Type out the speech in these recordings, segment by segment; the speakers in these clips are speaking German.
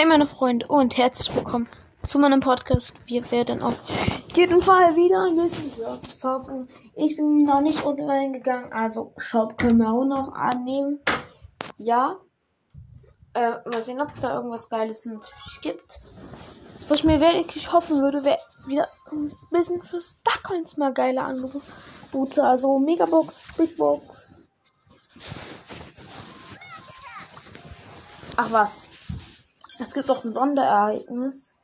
Hey meine Freunde und herzlich willkommen zu meinem Podcast. Wir werden auf jeden Fall wieder ein bisschen Words zocken. Ich bin noch nicht online gegangen, also Shop können wir auch noch annehmen. Ja. Äh, mal sehen, ob es da irgendwas Geiles natürlich gibt. Was ich mir wirklich hoffen würde, wäre wieder ein bisschen für Starcoins mal geile Angebote. Also Megabox, Big Box. Ach was. Es gibt doch ein Sonderereignis.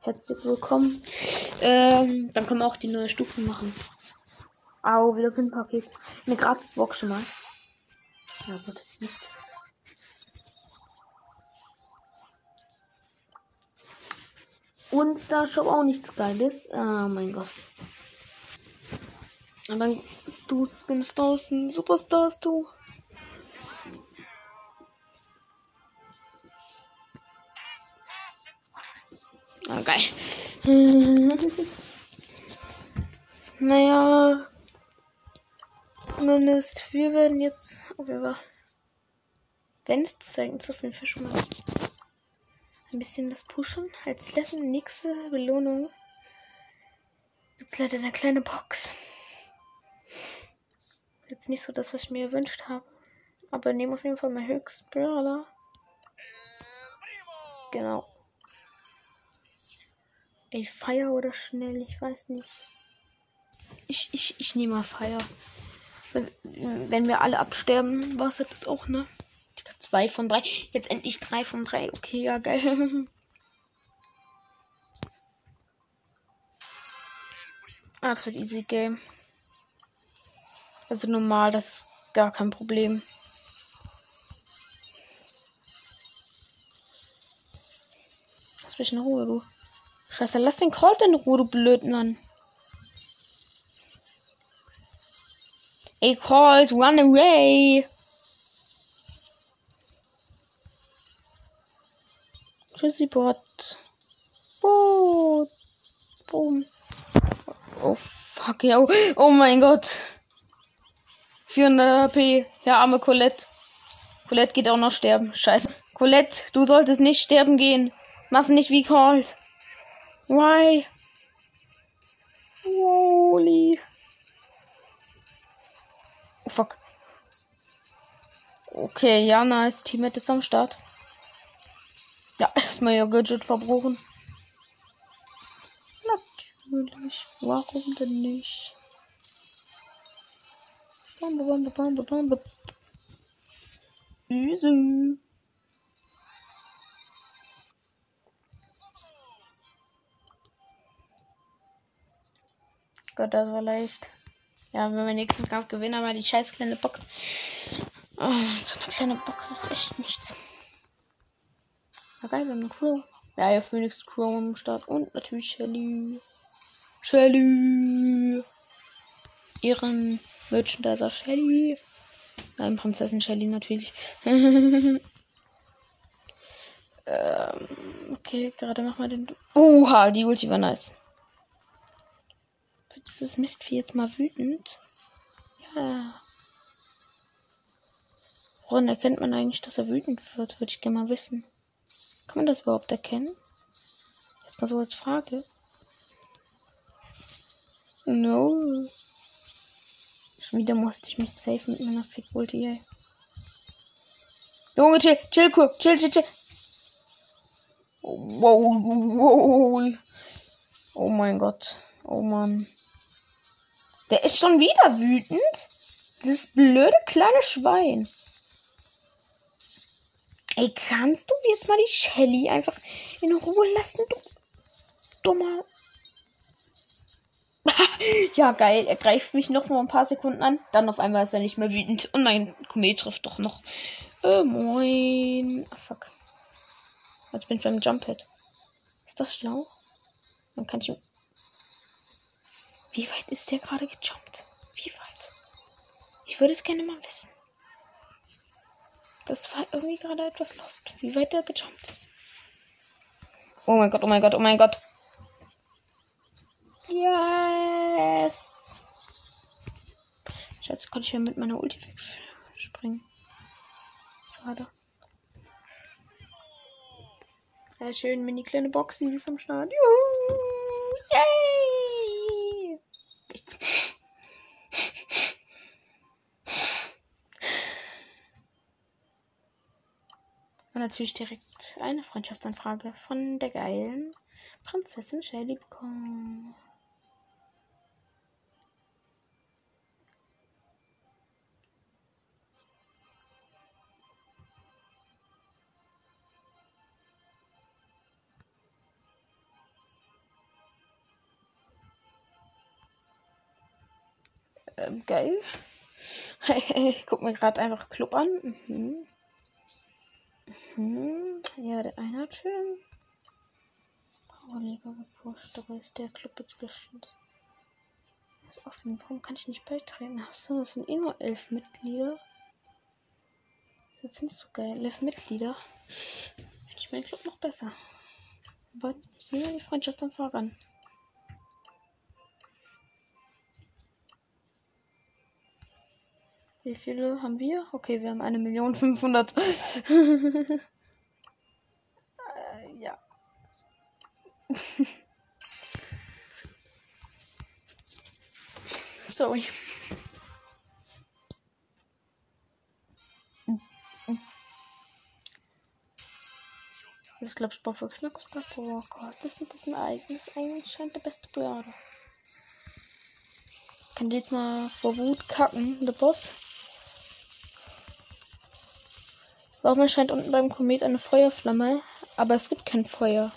Herzlich willkommen. Ähm, dann können wir auch die neue Stufe machen. Au, wieder Pin-Paket. Eine gratis Box schon mal. Ja, nicht. Und da Shop auch nichts Geiles. Oh mein Gott. Und dann du Skins draußen. Superstars, du. Ah, geil. naja. Zumindest wir werden jetzt auf jeden Fall. Wenn es zeigen, zu viel Fall schon mal ein bisschen das Pushen. Als letzte nächste Belohnung gibt es leider eine kleine Box. Jetzt nicht so das, was ich mir gewünscht habe. Aber nehmen auf jeden Fall mal höchst Brawler. Genau. Ey, Feier oder schnell, ich weiß nicht. Ich, ich, ich nehme mal Feier. Wenn, wir alle absterben, war es das auch, ne? Zwei von drei. Jetzt endlich drei von drei. Okay, ja, geil. ah, das wird easy game. Also normal, das ist gar kein Problem. Lass mich in Ruhe, du. Scheiße, lass den Colt in Ruhe, du Blödmann. Ey, Colt, run away! Tschüssi, Bot. Boot. Boom. Oh, fuck, ja. Oh, oh mein Gott. 400 HP. Ja, arme Colette. Colette geht auch noch sterben. Scheiße. Colette, du solltest nicht sterben gehen. Mach's nicht wie Colt. Why? Holy. Oh, fuck. Okay, ja, nice. Teammate ist am Start. Ja, erstmal ihr Gadget verbrauchen. Natürlich. Warum denn nicht? Bambe, bambe, bambe, bambe. Easy. Das war leicht. Ja, wenn wir nächsten Kampf gewinnen, aber die scheiß kleine Box. Oh, so eine kleine Box ist echt nichts. Na geil, wir haben eine Crow. Ja, ja, Phoenix Crow am Start. Und natürlich Shelly. Shelly. Ihren Merchandiser Shelly. Nein, Prinzessin Shelly natürlich. ähm, okay, gerade machen wir den. Oha, die Ulti war nice. Dieses Mistvieh jetzt mal wütend? Ja. Woran erkennt man eigentlich, dass er wütend wird? Würde ich gerne mal wissen. Kann man das überhaupt erkennen? Jetzt mal so als Frage. No. Schon wieder musste ich mich safe mit meiner Fick-Ulti, ey. Junge, chill, chill, cool, chill, chill, chill. Oh, wow, wow. Oh mein Gott. Oh Mann. Der ist schon wieder wütend. Dieses blöde kleine Schwein. Ey, kannst du jetzt mal die Shelly einfach in Ruhe lassen, du dummer. ja, geil. Er greift mich noch mal ein paar Sekunden an. Dann auf einmal ist er nicht mehr wütend. Und mein Komet trifft doch noch. Äh, moin. Ach, fuck. Jetzt bin ich beim Jump-Hit. Ist das schlau? Dann kann ich. Wie weit ist der gerade gejumpt? Wie weit? Ich würde es gerne mal wissen. Das war irgendwie gerade etwas lost. Wie weit der gejumpt ist. Oh mein Gott, oh mein Gott, oh mein Gott. Yes. Scheiße, konnte ich ja mit meiner Ulti wegspringen. Schade. Ja, schön, mini kleine Boxen, die ist am Start. Juhu! Yay! Und natürlich direkt eine Freundschaftsanfrage von der geilen Prinzessin Shelly bekommen. Ähm, geil. ich guck mir gerade einfach Club an. Mhm. Mhm. Ja, der eine hat schön. Powerliga gepusht, aber ist der Club jetzt geschlossen? Ist offen. Warum kann ich nicht beitreten? Achso, das sind eh nur elf Mitglieder. Das ist nicht so geil. Elf Mitglieder. Finde ich meinen Club noch besser. Aber ich nehme die Freundschaft dann Wie viele haben wir? Okay, wir haben eine Million fünfhundert. äh, ja. Sorry. Ich glaube, ich brauche für Knackskopf. Oh Gott, das ist ein eigenes. Eigentlich scheint der beste Börde. Kann jetzt mal vor Wut kacken, der Boss? Warum erscheint unten beim Komet eine Feuerflamme, aber es gibt kein Feuer?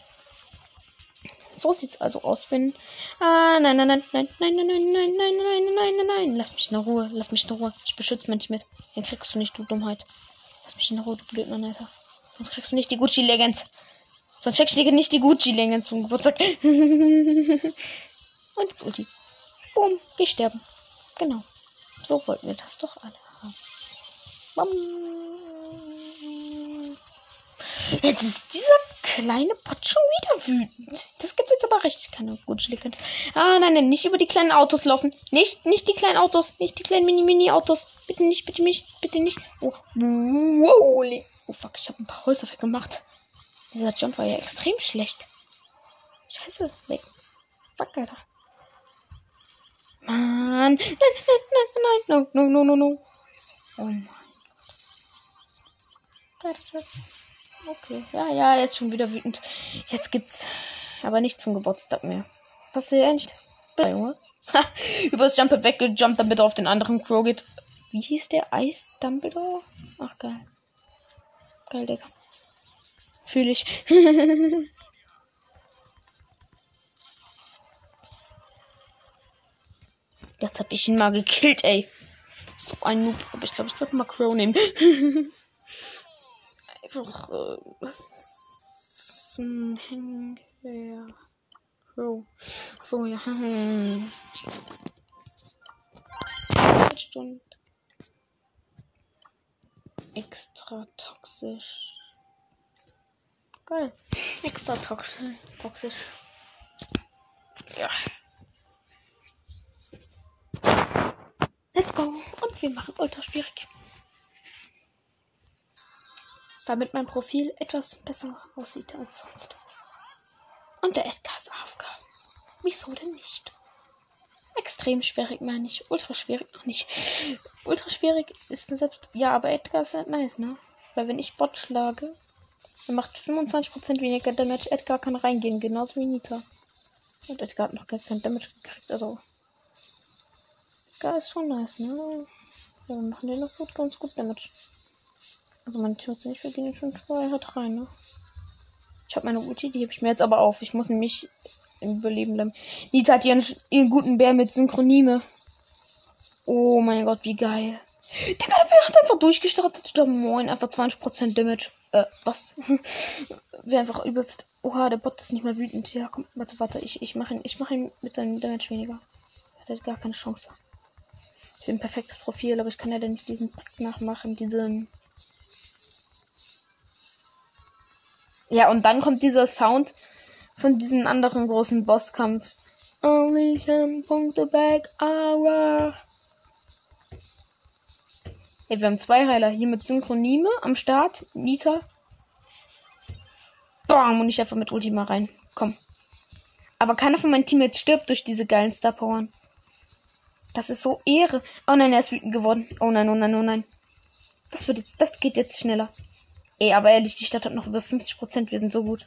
So sieht's also aus, wenn. Ah, nein, nein, nein, nein, nein, nein, nein, nein, nein, nein, nein, nein, nein. Lass mich in Ruhe, lass mich in Ruhe. Ich beschütze mich mit. Den kriegst du nicht, du Dummheit. Lass mich in Ruhe, du Blödmann, Alter. Sonst kriegst du nicht die Gucci Legends. Sonst checkst du nicht die Gucci Legends zum Geburtstag. Und jetzt Ulti. Boom, wir sterben. Genau. So wollten wir das doch alle haben. Bam. Jetzt ist dieser kleine Pott schon wieder wütend. Das gibt jetzt aber richtig keine gute Legende. Ah, nein, nein, nicht über die kleinen Autos laufen. Nicht, nicht die kleinen Autos. Nicht die kleinen Mini-Mini-Autos. Bitte nicht, bitte nicht, bitte nicht. Oh, wow. Oh, fuck, ich habe ein paar Häuser weggemacht. Dieser Jump war ja extrem schlecht. Scheiße, weg. Fuck, Alter. Mann. Nein, nein, nein, nein, no, no, no, no, no. Oh mein Gott. Okay. Ja, ja, er ist schon wieder wütend. Jetzt gibt's aber nicht zum Geburtstag mehr. Was will er nicht? Junge. Ha, übers Jump weggejumpt, damit er auf den anderen Crow geht. Wie hieß der? Eis Dumbledore? Ach, geil. Geil, Digga. Fühl ich. Jetzt hab ich ihn mal gekillt, ey. So ein Noob. Aber ich glaube, ich sollte mal Crow nehmen. Einfach, äh, was zum Henker. Crow. So, ja. Hm. Stunde. Extra toxisch. Geil. Extra toxisch. Toxisch. Ja. Let's go. Und wir machen ultra schwierig. Damit mein Profil etwas besser aussieht als sonst. Und der Edgar ist AFK. Wieso denn nicht? Extrem schwierig meine ich. Ultra schwierig noch nicht. Ultra schwierig ist selbst. Ja, aber Edgar ist halt nice, ne? Weil wenn ich Bot schlage, er macht 25% weniger Damage. Edgar kann reingehen, genauso wie Nita. Und Edgar hat noch gar kein Damage gekriegt, also. Edgar ist schon nice, ne? Ja, wir machen den noch gut, ganz gut Damage. Also meine Teams nicht, wir gehen schon zwei hat rein, ne? Ich habe meine Ulti, die heb ich mir jetzt aber auf. Ich muss nämlich im Überleben bleiben. Nita hat ihren, ihren guten Bär mit Synchronime. Oh mein Gott, wie geil. Digga, der Bär hat einfach durchgestartet. Oder moin, einfach 20% Damage. Äh, was? Wäre einfach übelst. Oha, der Bot ist nicht mehr wütend. Ja, komm, warte, warte. Ich, ich mache ihn, mach ihn mit seinem Damage weniger. Er hat gar keine Chance. Ich bin ein perfektes Profil, aber ich kann ja dann nicht diesen Takt nachmachen, diesen. Ja, und dann kommt dieser Sound von diesem anderen großen Bosskampf. Only 10 Punkte back, hour. Ey, wir haben zwei Heiler hier mit Synchronime am Start. Nita. Bam, und ich einfach mit Ultima rein. Komm. Aber keiner von meinen Teammates stirbt durch diese geilen Star Powern. Das ist so Ehre. Oh nein, er ist wütend geworden. Oh nein, oh nein, oh nein. Das wird jetzt, das geht jetzt schneller. Ey, aber ehrlich, die Stadt hat noch über 50%. Wir sind so gut.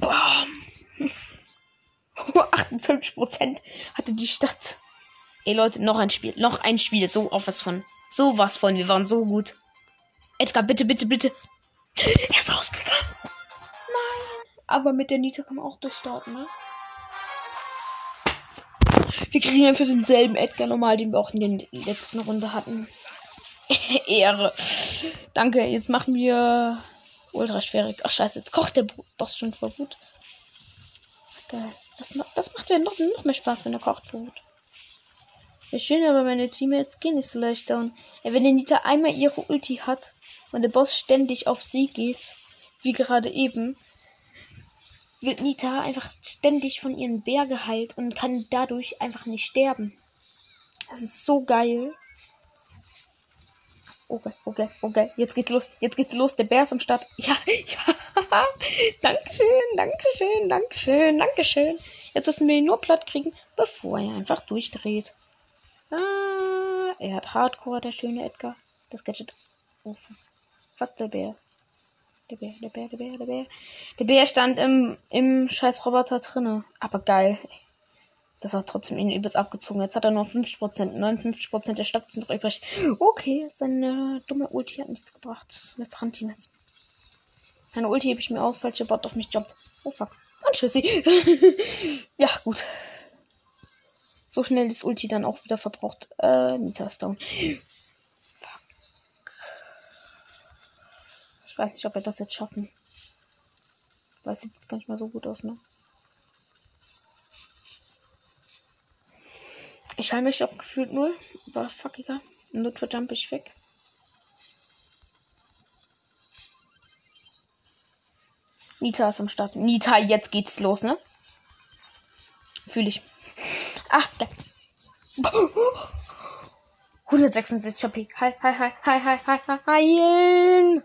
Bam. 58% hatte die Stadt. Ey Leute, noch ein Spiel. Noch ein Spiel. So auf was von. So was von. Wir waren so gut. Edgar, bitte, bitte, bitte. Er ist rausgegangen. Nein. Aber mit der Nita kann man auch durchstarten, ne? Wir kriegen einfach denselben Edgar normal, den wir auch in der letzten Runde hatten. Ehre. Danke, jetzt machen wir ultra schwierig. Ach scheiße, jetzt kocht der Boss schon vor Wut. Geil. Das, das macht ja noch, noch mehr Spaß, wenn er kocht vor. Ja, schön, aber meine Teammates gehen nicht so leicht down. Ja, wenn die Nita einmal ihre Ulti hat und der Boss ständig auf sie geht, wie gerade eben, wird Nita einfach ständig von ihren Bär geheilt und kann dadurch einfach nicht sterben. Das ist so geil. Okay, okay, okay. Jetzt geht's los. Jetzt geht's los. Der Bär ist am Start. Ja, ja. Dankeschön, Dankeschön, Dankeschön, Dankeschön. Jetzt müssen wir ihn nur platt kriegen, bevor er einfach durchdreht. Ah, er hat Hardcore, der schöne Edgar. Das Gadget. Oh, fuck, der Bär. Der Bär, der Bär, der Bär, der Bär. Der Bär stand im, im scheiß Roboter drinne. Aber geil. Das war trotzdem ihn übelst abgezogen. Jetzt hat er nur 50%. 59% der Stadt sind noch übrig. Okay, seine dumme Ulti hat nichts gebracht. Jetzt Rantin jetzt. Meine Ulti hebe ich mir auf, falls der Bot auf mich jumpt. Oh fuck. Und tschüssi. ja, gut. So schnell ist Ulti dann auch wieder verbraucht. Äh, Nita ist down. Fuck. Ich weiß nicht, ob wir das jetzt schaffen. Sieht jetzt gar nicht mal so gut aus, ne? Ich heile mich auch gefühlt null. Aber fuck, egal. Notfall jump ich weg. Nita ist am Start. Nita, jetzt geht's los, ne? Fühle ich. Ah, da. 176 HP. Hi, hi, hi, hi, hi, hi, hi, hi.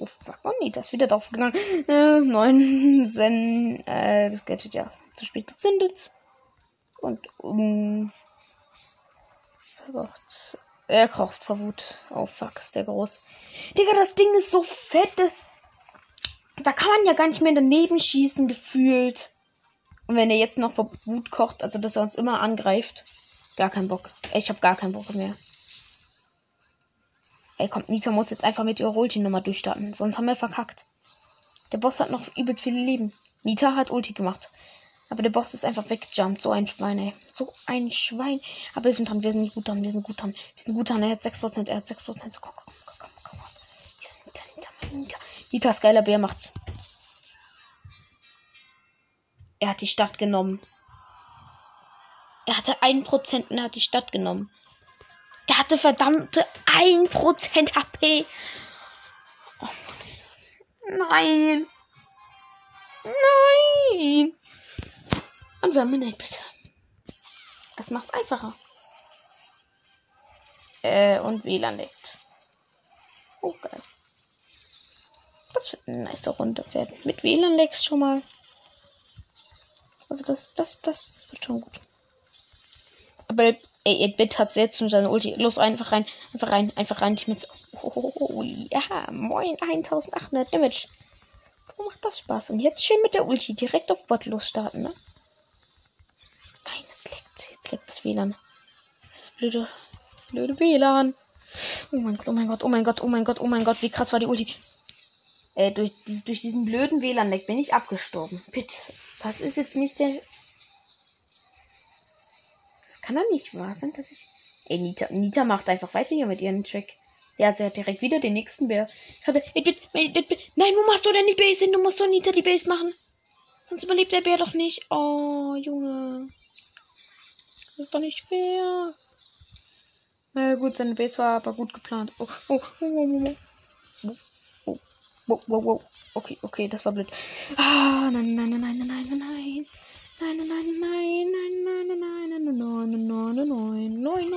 Oh, fuck, oh nee, das ist wieder drauf gegangen. Äh, 9 Zen, äh, das Gadget ja zu spät gezündet. Und, um, verkocht. Er kocht vor Wut. Oh, fuck, ist der groß. Digga, das Ding ist so fett. Da kann man ja gar nicht mehr daneben schießen, gefühlt. Und wenn er jetzt noch vor Wut kocht, also dass er uns immer angreift, gar keinen Bock. Ich habe gar keinen Bock mehr. Ey, kommt, Nita muss jetzt einfach mit ihrer Ulti nochmal durchstarten. Sonst haben wir verkackt. Der Boss hat noch übelst viele Leben. Nita hat Ulti gemacht. Aber der Boss ist einfach weggejumpt. So ein Schwein, ey. So ein Schwein. Aber wir sind dran. Wir sind gut dran. Wir sind gut dran. Wir sind gut dran. Er hat 6%. Er hat 6%. So, komm, komm, komm, komm, komm. Nita. Nitas geiler Bär macht's. Er hat die Stadt genommen. Er hatte 1% und er hat die Stadt genommen. Der hatte verdammte 1% HP. Oh Nein. Nein. Und eine bitte. Das macht's einfacher. Äh, und WLAN leckt. Oh, geil. Das wird eine nice Runde werden. Mit WLAN lecks schon mal. Also das, das, das wird schon gut. Aber ey, 8-Bit hat jetzt schon seine Ulti. Los, einfach rein. Einfach rein. Einfach rein. Ich mit. Oh, ja. Moin. 1800 Damage. So macht das Spaß. Und jetzt schön mit der Ulti. Direkt auf Bot losstarten, ne? Nein, das leckt. Jetzt leckt das WLAN. Das blöde, blöde WLAN. Oh mein Gott, oh mein Gott, oh mein Gott, oh mein Gott, oh mein Gott. Wie krass war die Ulti. Äh, durch, durch diesen blöden WLAN-Leck bin ich abgestorben. Bitte. Das ist jetzt nicht der kann doch nicht wahr sein, dass ich. Ey, Nita, Nita macht einfach weiter hier mit ihrem Track. Ja, sie hat direkt wieder den nächsten Bär. Nein, wo machst du denn die Base hin? Du musst doch Nita die Base machen. Sonst überlebt der Bär doch nicht. Oh, Junge. Das ist doch nicht fair. Na ja, gut, seine Base war aber gut geplant. Oh, oh, oh, oh, oh. Oh, oh, oh, oh. Okay, okay, das war blöd. Ah, nein, nein, nein, nein, nein, nein, nein. Nein, nein, nein, nein, nein, nein, nein, nein, nein, nein, nein, nein, nein,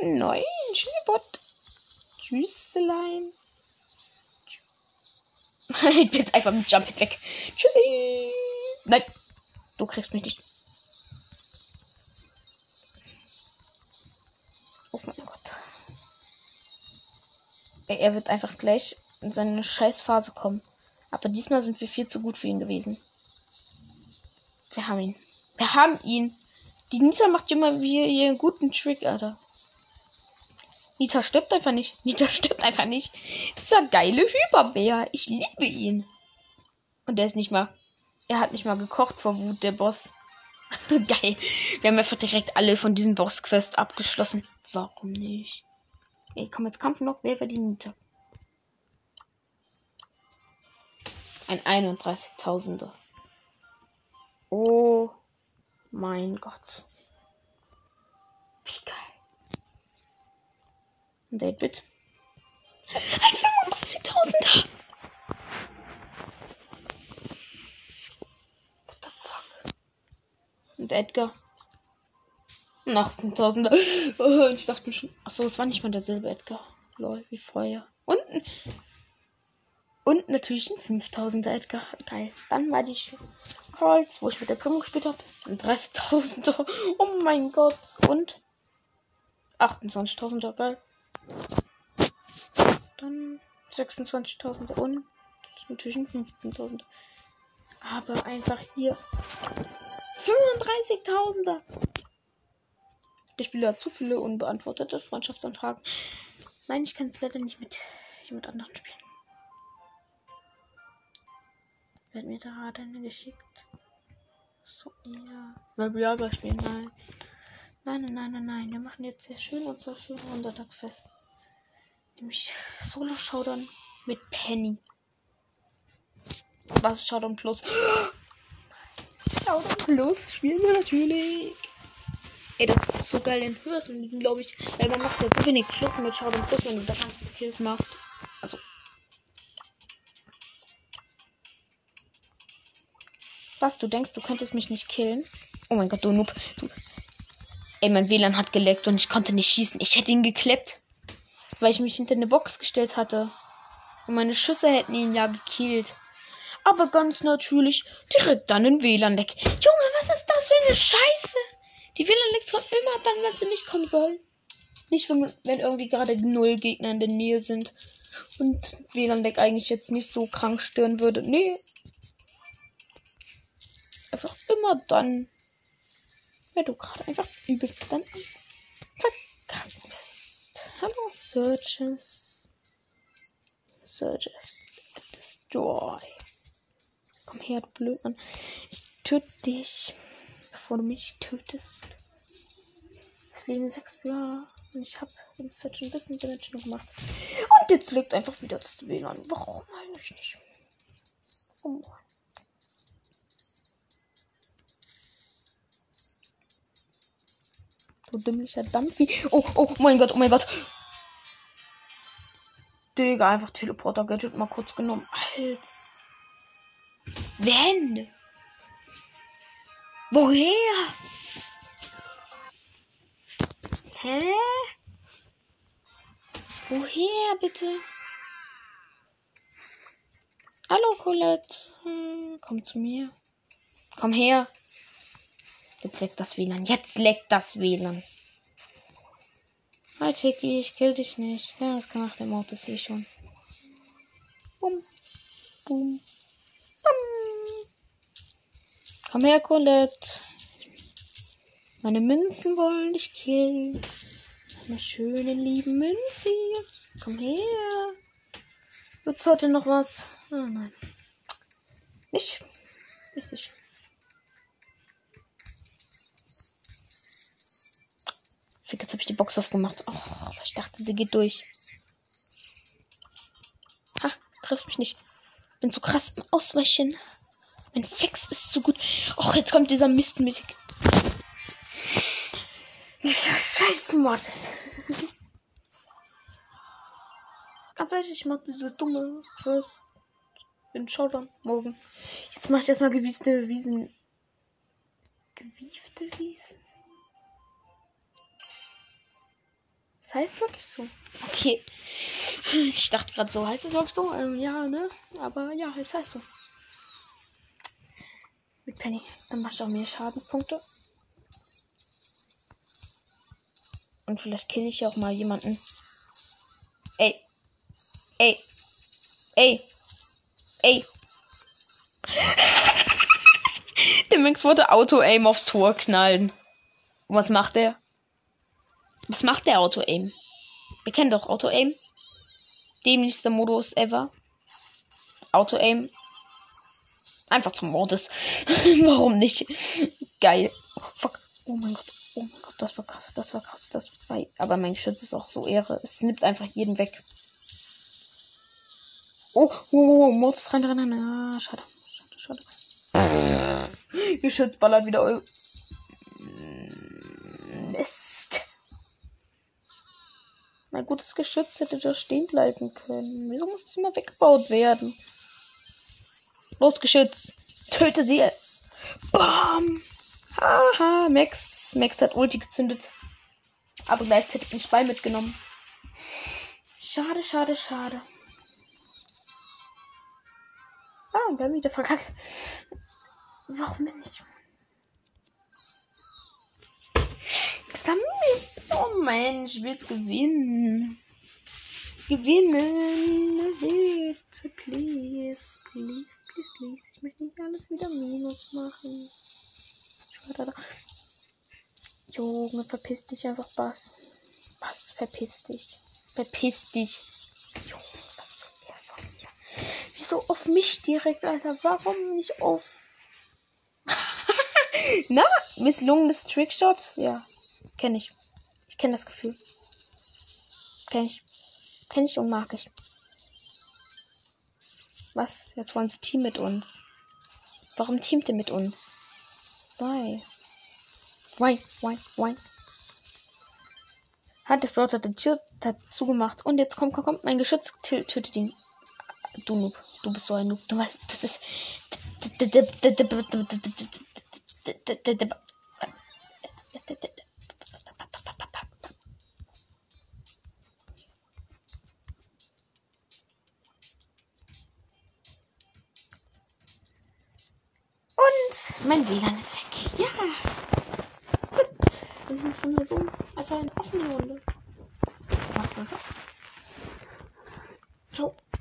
nein, nein, Tschüssi, Bot. Tschüsselein. ich bin jetzt einfach mit Jump weg. Tschüssi. Nein. Du kriegst mich nicht. Er wird einfach gleich in seine Scheißphase kommen. Aber diesmal sind wir viel zu gut für ihn gewesen. Wir haben ihn. Wir haben ihn. Die Nita macht immer wie ihren guten Trick, Alter. Nita stirbt einfach nicht. Nita stirbt einfach nicht. Dieser geile Hyperbär. Ich liebe ihn. Und der ist nicht mal. Er hat nicht mal gekocht vor Wut, der Boss. Geil. Wir haben einfach direkt alle von diesem Boss-Quest abgeschlossen. Warum nicht? Ey, komm, jetzt Kampf noch. Wer verdient? Ein 31.000er. Oh mein Gott. Wie geil. Ein Date-Bit. Ein 85.000er. What the fuck? Und Edgar. Ein 18.000er. Oh, ich dachte schon. Achso, es war nicht mal derselbe Edgar. Lol, wie vorher. Und und natürlich ein 5000er Edgar. Geil. Dann war die Calls, wo ich mit der Primo gespielt habe. Ein 30.000er. Oh mein Gott. Und 28.000er. Geil. Dann 26.000er. Und natürlich ein 15.000er. Aber einfach hier 35.000er. Ich spiele zu viele unbeantwortete Freundschaftsanfragen. Nein, ich kann es leider nicht mit jemand anderen spielen. Wird mir da gerade eine geschickt? So, ja. Weil wir aber spielen, nein. Nein, nein, nein, nein. Wir machen jetzt sehr schön unser schön 100 Tag fest. Nämlich Solo Showdown mit Penny. Was ist Showdown Plus? Showdown Plus spielen wir natürlich. Ey, das ist so geil in höheren Ligen, glaube ich. Weil man macht ja so wenig Plus mit Showdown Plus, wenn du da Kills machst. Also Was? Du denkst, du könntest mich nicht killen? Oh mein Gott, du Noob. Du... Ey, mein WLAN hat geleckt und ich konnte nicht schießen. Ich hätte ihn gekleppt. Weil ich mich hinter eine Box gestellt hatte. Und meine Schüsse hätten ihn ja gekillt. Aber ganz natürlich direkt dann in WLAN-Deck. Junge, was ist das für eine Scheiße? Die WLAN-Lecks kommen immer dann, wenn sie nicht kommen sollen. Nicht, wenn, wenn irgendwie gerade null Gegner in der Nähe sind. Und WLAN-Deck eigentlich jetzt nicht so krank stören würde. Nee, einfach immer dann, wenn du gerade einfach übelst dann verkackt bist. Hallo, Searches. Searches. Destroy. Komm her, du blöd Mann. Ich töte dich, bevor du mich tötest. Es leben sechs Bla. Und ich habe im Search ein bisschen Damage gemacht. Und jetzt liegt einfach wieder das WLAN. Warum eigentlich nicht? Oh. Du dümmlicher Dampfi. Oh, oh mein Gott, oh mein Gott. Digga, einfach Teleporter-Gadget mal kurz genommen. Als. Wenn? Woher? Hä? Woher bitte? Hallo Colette. Hm, komm zu mir. Komm her. Jetzt leckt das WLAN. Jetzt leckt das WLAN. Hi Tiki, ich kill dich nicht. Ja, das kann nach dem Auto, sehe ich schon. Bum. Bum. Bum. Komm her, Colette. Meine Münzen wollen dich killen. Meine schönen, lieben Münzen. Komm her. Wird's heute noch was? Oh nein. Nicht. Ist nicht. Jetzt habe ich die Box aufgemacht. Oh, ich dachte, sie geht durch. Ha, trifft mich nicht. Bin so krass im Ausweichen. Mein Flex ist so gut. Och, jetzt kommt dieser Mist mit. Dieser scheiß Mod. Ganz ehrlich, ich mag diese dumme First. Bin Showdown morgen. Jetzt mache ich erstmal gewiefte Wiesen. Gewiefte Wiesen? Das heißt wirklich so. Okay. Ich dachte gerade so, heißt es wirklich so? Ähm, ja, ne? Aber ja, es heißt so. Mit Penny. Dann machst du auch mehr Schadenspunkte. Und vielleicht kill ich auch mal jemanden. Ey. Ey. Ey. Ey. Der Max wollte Auto-Aim aufs Tor knallen. Und was macht der? Was macht der Auto-Aim? Wir kennen doch Auto-Aim. Dämlichster Modus ever. Auto-Aim. Einfach zum Modus. Warum nicht? Geil. Oh, fuck. Oh mein Gott. Oh mein Gott, das war krass. Das war krass. Das war... Aber mein Schütz ist auch so Ehre. Es nimmt einfach jeden weg. Oh, oh, oh, oh Modus rein, rein, rein. Ah, schade. Schade, schade. Geschütz ballert wieder. Mist. Mein gutes Geschütz hätte da stehen bleiben können. Wieso muss es immer weggebaut werden? Los. Töte sie. Bam. Haha, Max. Max hat Ulti gezündet. Aber gleichzeitig den Spy mitgenommen. Schade, schade, schade. Ah, und dann wieder verkackt. Warum denn nicht? Da Mist. Oh Mensch, ich will gewinnen. Gewinnen. Bitte, please. Please, please. Ich möchte nicht alles wieder Minus machen. Junge, verpiss dich einfach, Bass. Was? Verpiss dich. Verpiss dich. Junge? Wieso auf mich direkt, Alter? Warum nicht auf. Na, misslungenes Trickshot? Ja, kenne ich. Ich kenne das Gefühl. Kenne ich. Kenne ich und mag ich. Was? Jetzt wollen sie Team mit uns. Warum teamt ihr mit uns? Why? Why? Why? Why? Hat das Braut hat die Tür hat zugemacht. Und jetzt komm, komm, komm. Mein Geschütz tötet ihn. Du Noob. Du bist so ein Noob. Du weißt, das ist.